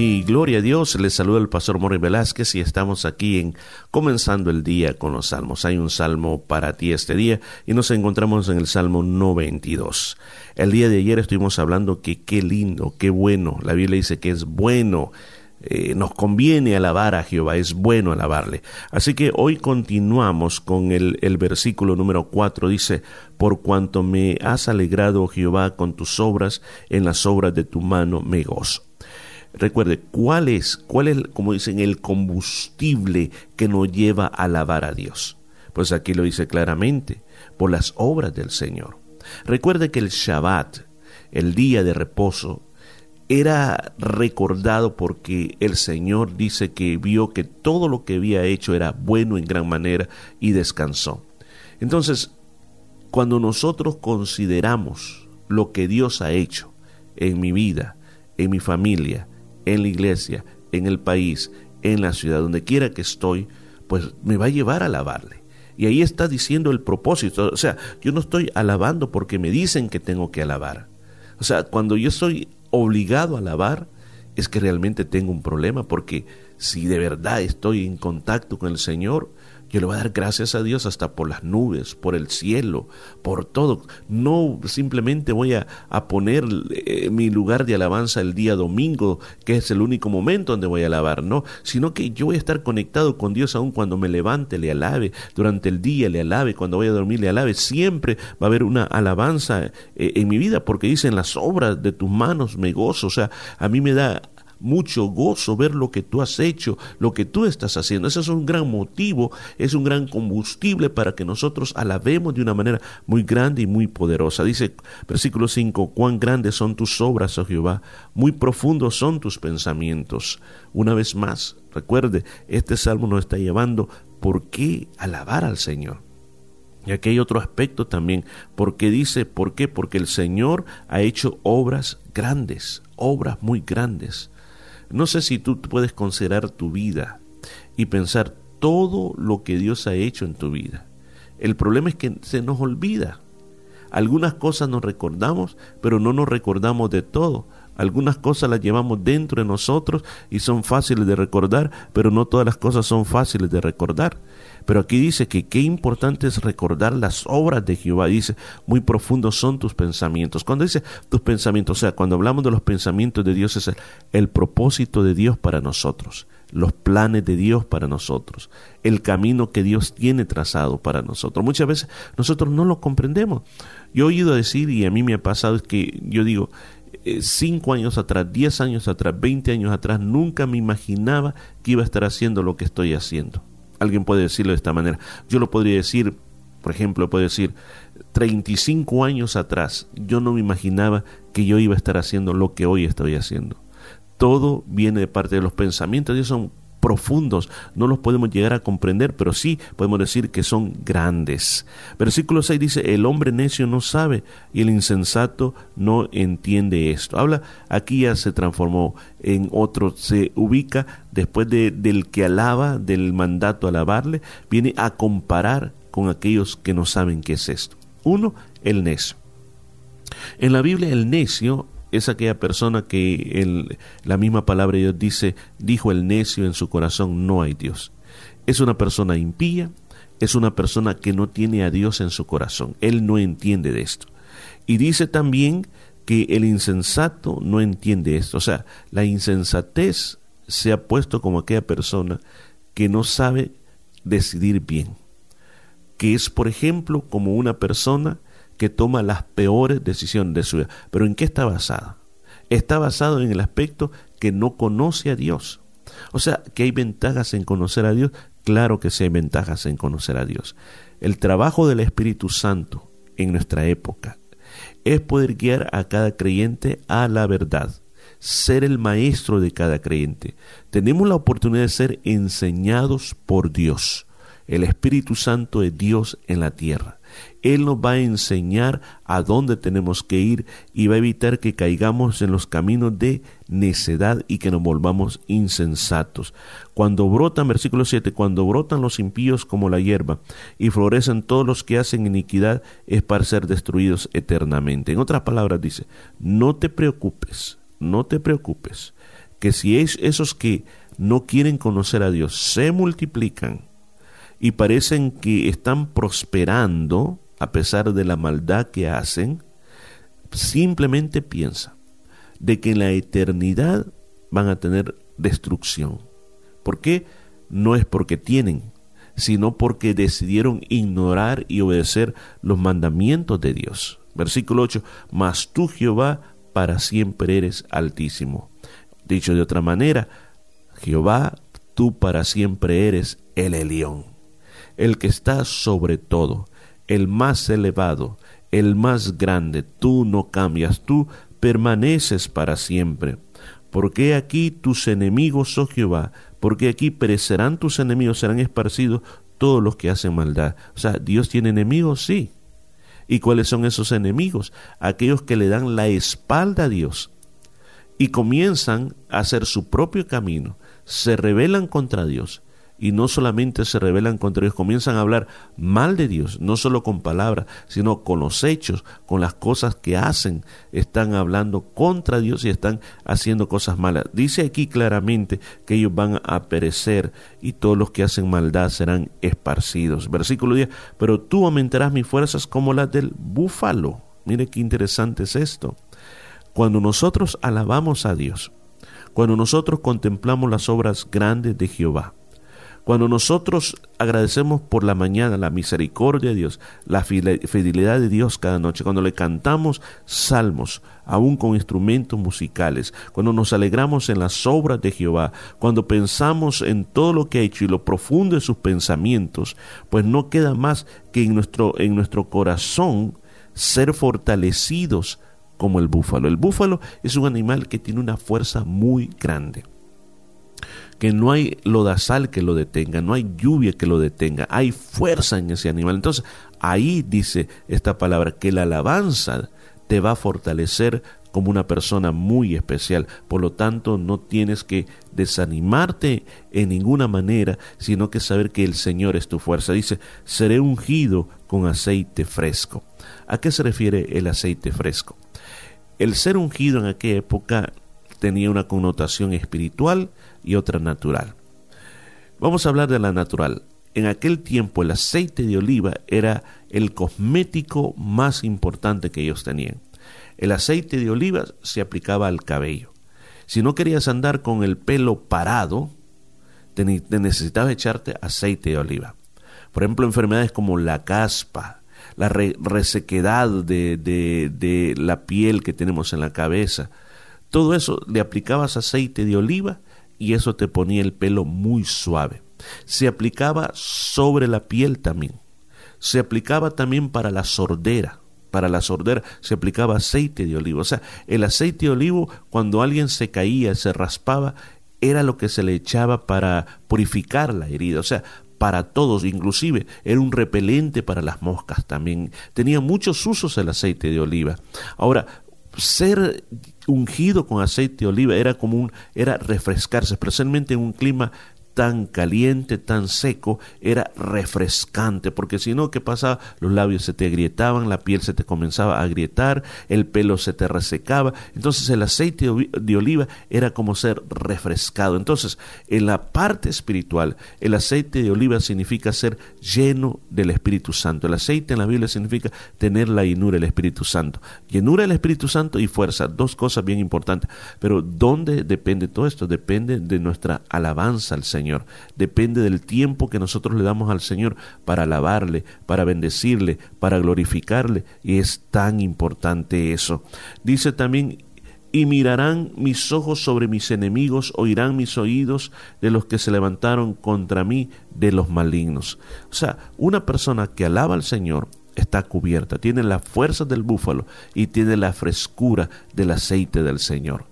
Y gloria a Dios, les saluda el pastor Morri Velázquez y estamos aquí en comenzando el día con los salmos. Hay un salmo para ti este día y nos encontramos en el Salmo 92. El día de ayer estuvimos hablando que qué lindo, qué bueno. La Biblia dice que es bueno. Eh, nos conviene alabar a Jehová, es bueno alabarle. Así que hoy continuamos con el, el versículo número 4, dice, por cuanto me has alegrado, Jehová, con tus obras, en las obras de tu mano me gozo. Recuerde, ¿cuál es, cuál es, como dicen, el combustible que nos lleva a alabar a Dios? Pues aquí lo dice claramente, por las obras del Señor. Recuerde que el Shabbat, el día de reposo, era recordado porque el Señor dice que vio que todo lo que había hecho era bueno en gran manera y descansó. Entonces, cuando nosotros consideramos lo que Dios ha hecho en mi vida, en mi familia, en la iglesia, en el país, en la ciudad, donde quiera que estoy, pues me va a llevar a alabarle. Y ahí está diciendo el propósito. O sea, yo no estoy alabando porque me dicen que tengo que alabar. O sea, cuando yo estoy obligado a alabar, es que realmente tengo un problema, porque si de verdad estoy en contacto con el Señor, yo le voy a dar gracias a Dios hasta por las nubes, por el cielo, por todo. No simplemente voy a, poner eh, mi lugar de alabanza el día domingo, que es el único momento donde voy a alabar, no, sino que yo voy a estar conectado con Dios aún cuando me levante, le alabe, durante el día le alabe, cuando voy a dormir le alabe. Siempre va a haber una alabanza eh, en mi vida, porque dicen las obras de tus manos me gozo. O sea, a mí me da mucho gozo ver lo que tú has hecho, lo que tú estás haciendo. Ese es un gran motivo, es un gran combustible para que nosotros alabemos de una manera muy grande y muy poderosa. Dice versículo 5, cuán grandes son tus obras, oh Jehová, muy profundos son tus pensamientos. Una vez más, recuerde, este salmo nos está llevando por qué alabar al Señor. Y aquí hay otro aspecto también, porque dice, ¿por qué? Porque el Señor ha hecho obras grandes, obras muy grandes. No sé si tú puedes considerar tu vida y pensar todo lo que Dios ha hecho en tu vida. El problema es que se nos olvida. Algunas cosas nos recordamos, pero no nos recordamos de todo. Algunas cosas las llevamos dentro de nosotros y son fáciles de recordar, pero no todas las cosas son fáciles de recordar. Pero aquí dice que qué importante es recordar las obras de Jehová. Dice, muy profundos son tus pensamientos. Cuando dice tus pensamientos, o sea, cuando hablamos de los pensamientos de Dios, es el, propósito de Dios para nosotros, los planes de Dios para nosotros, el camino que Dios tiene trazado para nosotros. Muchas veces nosotros no lo comprendemos. Yo he oído decir, y a mí me ha pasado, es que yo digo, eh, cinco años atrás, diez años atrás, veinte años atrás, nunca me imaginaba que iba a estar haciendo lo que estoy haciendo. Alguien puede decirlo de esta manera. Yo lo podría decir, por ejemplo, puedo decir, 35 años atrás, yo no me imaginaba que yo iba a estar haciendo lo que hoy estoy haciendo. Todo viene de parte de los pensamientos, Dios son profundos, no los podemos llegar a comprender, pero sí podemos decir que son grandes. Versículo 6 dice, el hombre necio no sabe y el insensato no entiende esto. Habla, aquí ya se transformó en otro, se ubica después de, del que alaba, del mandato alabarle, viene a comparar con aquellos que no saben qué es esto. Uno, el necio. En la Biblia el necio es aquella persona que el, la misma palabra de Dios dice, dijo el necio en su corazón, no hay Dios. Es una persona impía, es una persona que no tiene a Dios en su corazón. Él no entiende de esto. Y dice también que el insensato no entiende esto. O sea, la insensatez se ha puesto como aquella persona que no sabe decidir bien. Que es, por ejemplo, como una persona que toma las peores decisiones de su vida. Pero ¿en qué está basada? Está basado en el aspecto que no conoce a Dios. O sea, que hay ventajas en conocer a Dios. Claro que sí hay ventajas en conocer a Dios. El trabajo del Espíritu Santo en nuestra época es poder guiar a cada creyente a la verdad, ser el maestro de cada creyente. Tenemos la oportunidad de ser enseñados por Dios. El Espíritu Santo es Dios en la tierra. Él nos va a enseñar a dónde tenemos que ir y va a evitar que caigamos en los caminos de necedad y que nos volvamos insensatos. Cuando brotan, versículo 7, cuando brotan los impíos como la hierba y florecen todos los que hacen iniquidad, es para ser destruidos eternamente. En otras palabras dice, no te preocupes, no te preocupes que si es esos que no quieren conocer a Dios se multiplican y parecen que están prosperando a pesar de la maldad que hacen, simplemente piensa de que en la eternidad van a tener destrucción. ¿Por qué? No es porque tienen, sino porque decidieron ignorar y obedecer los mandamientos de Dios. Versículo 8, mas tú Jehová para siempre eres altísimo. Dicho de otra manera, Jehová, tú para siempre eres el Elión, el que está sobre todo, el más elevado, el más grande. Tú no cambias, tú permaneces para siempre. Porque aquí tus enemigos, oh Jehová, porque aquí perecerán tus enemigos, serán esparcidos todos los que hacen maldad. O sea, Dios tiene enemigos, sí. ¿Y cuáles son esos enemigos? Aquellos que le dan la espalda a Dios y comienzan a hacer su propio camino, se rebelan contra Dios y no solamente se rebelan contra Dios, comienzan a hablar mal de Dios, no solo con palabras, sino con los hechos, con las cosas que hacen, están hablando contra Dios y están haciendo cosas malas. Dice aquí claramente que ellos van a perecer y todos los que hacen maldad serán esparcidos. Versículo 10, pero tú aumentarás mis fuerzas como las del búfalo. Mire qué interesante es esto. Cuando nosotros alabamos a Dios, cuando nosotros contemplamos las obras grandes de Jehová, cuando nosotros agradecemos por la mañana la misericordia de Dios, la fidelidad de Dios cada noche, cuando le cantamos salmos, aún con instrumentos musicales, cuando nos alegramos en las obras de Jehová, cuando pensamos en todo lo que ha hecho y lo profundo de sus pensamientos, pues no queda más que en nuestro, en nuestro corazón ser fortalecidos como el búfalo. El búfalo es un animal que tiene una fuerza muy grande que no hay lodazal que lo detenga, no hay lluvia que lo detenga, hay fuerza en ese animal. Entonces, ahí dice esta palabra, que la alabanza te va a fortalecer como una persona muy especial. Por lo tanto, no tienes que desanimarte en ninguna manera, sino que saber que el Señor es tu fuerza. Dice, seré ungido con aceite fresco. ¿A qué se refiere el aceite fresco? El ser ungido en aquella época tenía una connotación espiritual y otra natural. Vamos a hablar de la natural. En aquel tiempo el aceite de oliva era el cosmético más importante que ellos tenían. El aceite de oliva se aplicaba al cabello. Si no querías andar con el pelo parado, te, necesitabas echarte aceite de oliva. Por ejemplo, enfermedades como la caspa, la resequedad de, de la piel que tenemos en la cabeza, todo eso le aplicabas aceite de oliva y eso te ponía el pelo muy suave. Se aplicaba sobre la piel también. Se aplicaba también para la sordera. Para la sordera se aplicaba aceite de olivo. O sea, el aceite de olivo, cuando alguien se caía, se raspaba, era lo que se le echaba para purificar la herida. O sea, para todos, inclusive era un repelente para las moscas también. Tenía muchos usos el aceite de oliva. Ahora, ser ungido con aceite de oliva era como era refrescarse, especialmente en un clima tan caliente, tan seco, era refrescante, porque si no, ¿qué pasaba? Los labios se te agrietaban, la piel se te comenzaba a agrietar, el pelo se te resecaba, entonces el aceite de oliva era como ser refrescado. Entonces, en la parte espiritual, el aceite de oliva significa ser lleno del Espíritu Santo. El aceite en la Biblia significa tener la llenura del Espíritu Santo. Llenura del Espíritu Santo y fuerza, dos cosas bien importantes. Pero ¿dónde depende todo esto? Depende de nuestra alabanza al Señor. Depende del tiempo que nosotros le damos al Señor para alabarle, para bendecirle, para glorificarle. Y es tan importante eso. Dice también, y mirarán mis ojos sobre mis enemigos, oirán mis oídos de los que se levantaron contra mí, de los malignos. O sea, una persona que alaba al Señor está cubierta, tiene la fuerza del búfalo y tiene la frescura del aceite del Señor.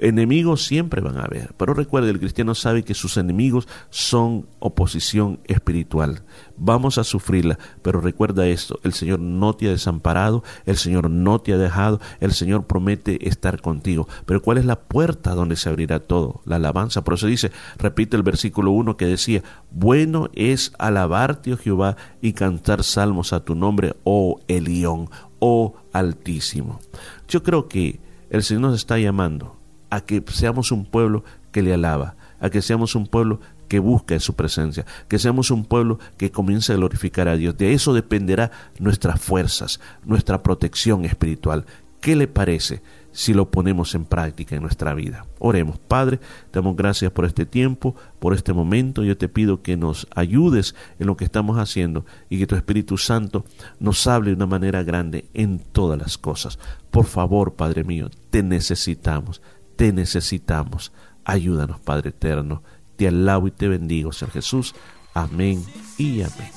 Enemigos siempre van a haber, pero recuerde, el cristiano sabe que sus enemigos son oposición espiritual. Vamos a sufrirla, pero recuerda esto, el Señor no te ha desamparado, el Señor no te ha dejado, el Señor promete estar contigo. Pero ¿cuál es la puerta donde se abrirá todo? La alabanza. Por eso dice, repite el versículo 1 que decía, bueno es alabarte, oh Jehová, y cantar salmos a tu nombre, oh Elión, oh Altísimo. Yo creo que el Señor nos está llamando a que seamos un pueblo que le alaba, a que seamos un pueblo que busca en su presencia, que seamos un pueblo que comience a glorificar a Dios. De eso dependerá nuestras fuerzas, nuestra protección espiritual. ¿Qué le parece si lo ponemos en práctica en nuestra vida? Oremos, Padre, te damos gracias por este tiempo, por este momento. Yo te pido que nos ayudes en lo que estamos haciendo y que tu Espíritu Santo nos hable de una manera grande en todas las cosas. Por favor, Padre mío, te necesitamos, te necesitamos. Ayúdanos, Padre eterno. Te alabo y te bendigo, Señor Jesús. Amén y amén.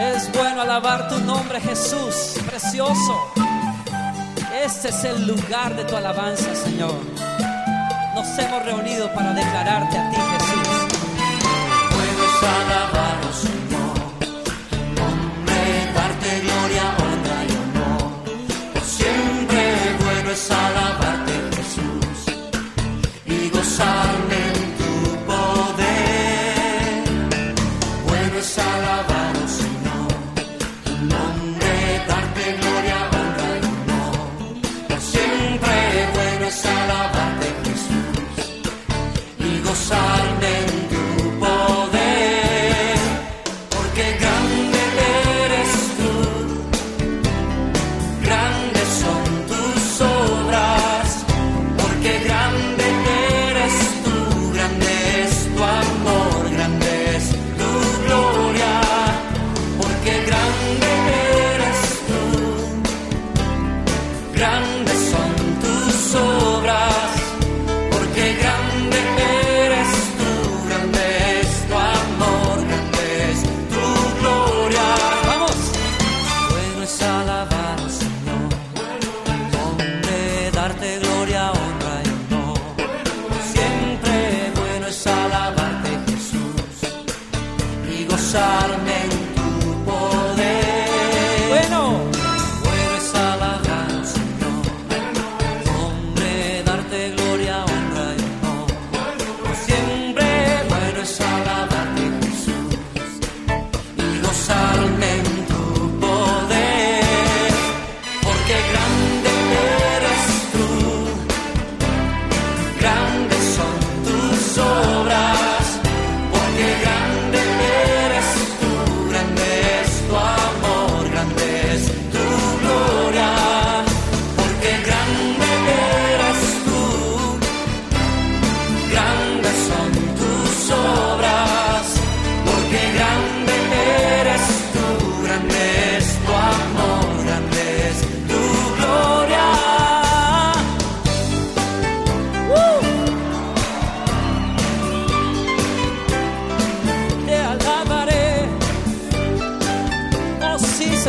Es bueno alabar tu nombre, Jesús, precioso. Este es el lugar de tu alabanza, Señor. Nos hemos reunido para declararte a ti, Jesús.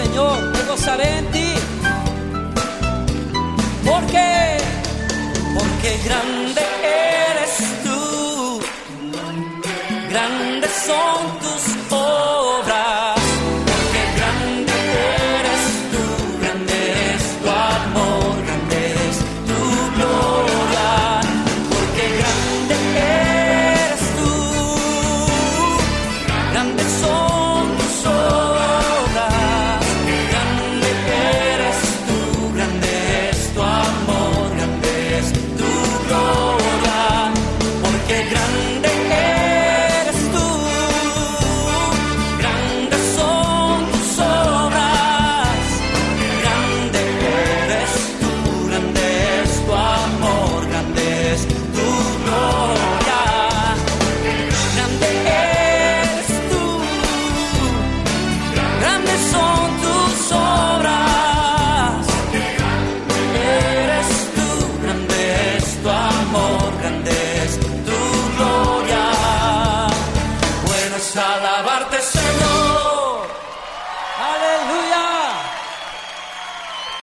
Señor, me gozaré en ti. Porque, Porque grande